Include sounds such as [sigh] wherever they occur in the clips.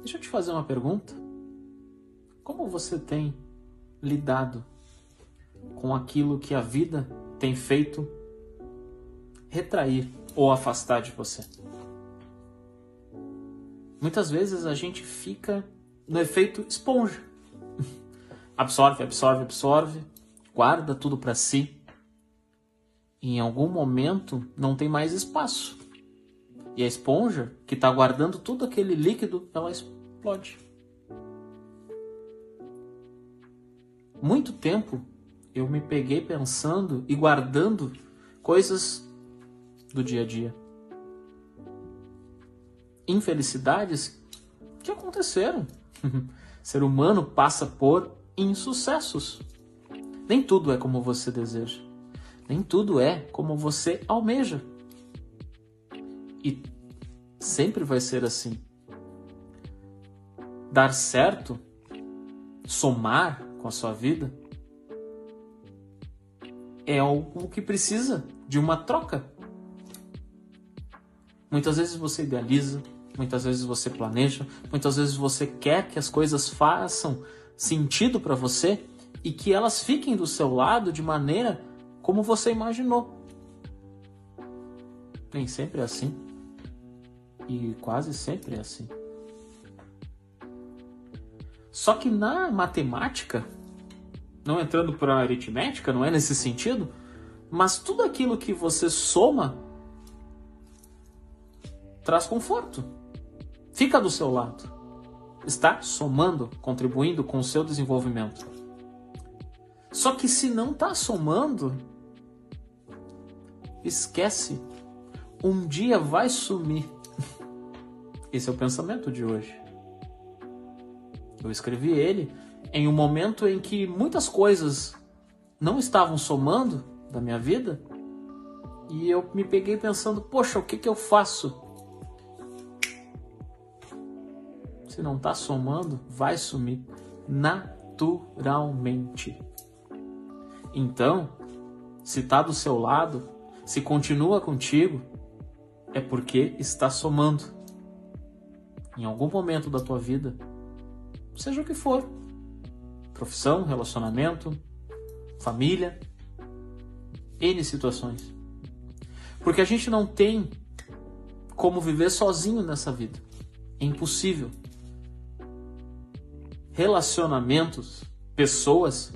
Deixa eu te fazer uma pergunta. Como você tem lidado com aquilo que a vida tem feito retrair ou afastar de você? Muitas vezes a gente fica no efeito esponja. [laughs] absorve, absorve, absorve, guarda tudo para si. E em algum momento não tem mais espaço. E a esponja, que está guardando tudo aquele líquido, ela explode. Muito tempo eu me peguei pensando e guardando coisas do dia a dia. Infelicidades que aconteceram. [laughs] Ser humano passa por insucessos. Nem tudo é como você deseja. Nem tudo é como você almeja. E sempre vai ser assim. Dar certo, somar com a sua vida, é algo que precisa de uma troca. Muitas vezes você idealiza, muitas vezes você planeja, muitas vezes você quer que as coisas façam sentido para você e que elas fiquem do seu lado de maneira como você imaginou. Nem sempre é assim. E quase sempre é assim. Só que na matemática, não entrando para aritmética, não é nesse sentido, mas tudo aquilo que você soma traz conforto. Fica do seu lado está somando, contribuindo com o seu desenvolvimento. Só que se não está somando, esquece. Um dia vai sumir. Esse é o pensamento de hoje. Eu escrevi ele em um momento em que muitas coisas não estavam somando da minha vida e eu me peguei pensando: poxa, o que, que eu faço? se não está somando, vai sumir naturalmente. Então, se está do seu lado, se continua contigo, é porque está somando. Em algum momento da tua vida, seja o que for, profissão, relacionamento, família, N situações. Porque a gente não tem como viver sozinho nessa vida. É impossível relacionamentos, pessoas,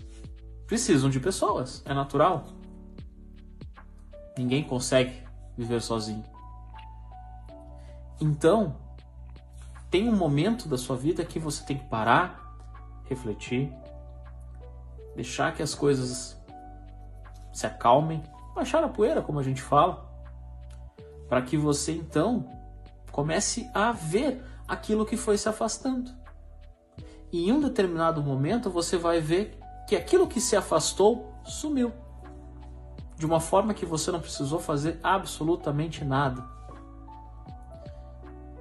precisam de pessoas, é natural. Ninguém consegue viver sozinho. Então, tem um momento da sua vida que você tem que parar, refletir, deixar que as coisas se acalmem, baixar a poeira, como a gente fala, para que você então comece a ver aquilo que foi se afastando. E em um determinado momento você vai ver que aquilo que se afastou sumiu. De uma forma que você não precisou fazer absolutamente nada.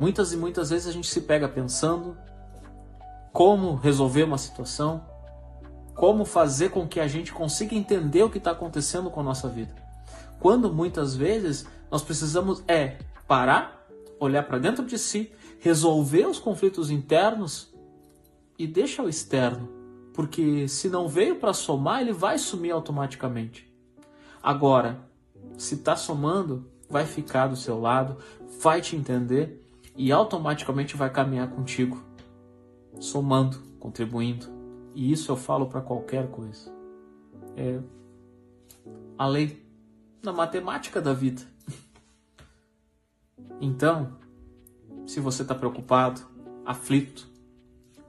Muitas e muitas vezes a gente se pega pensando como resolver uma situação, como fazer com que a gente consiga entender o que está acontecendo com a nossa vida. Quando muitas vezes nós precisamos é parar, olhar para dentro de si, resolver os conflitos internos e deixa o externo, porque se não veio para somar, ele vai sumir automaticamente. Agora, se está somando, vai ficar do seu lado, vai te entender e automaticamente vai caminhar contigo, somando, contribuindo. E isso eu falo para qualquer coisa. É a lei da matemática da vida. [laughs] Então, se você está preocupado, aflito,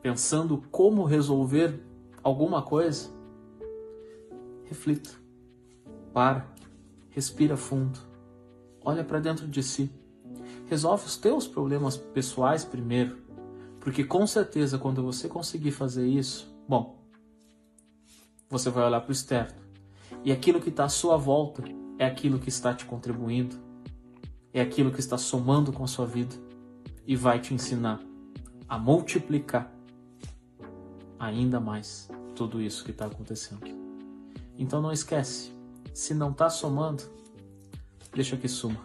pensando como resolver alguma coisa, reflita, para, respira fundo, olha para dentro de si, resolve os teus problemas pessoais primeiro, porque com certeza quando você conseguir fazer isso, bom, você vai olhar para o externo e aquilo que está à sua volta é aquilo que está te contribuindo, é aquilo que está somando com a sua vida e vai te ensinar a multiplicar ainda mais tudo isso que está acontecendo. Então não esquece, se não está somando, deixa que suma.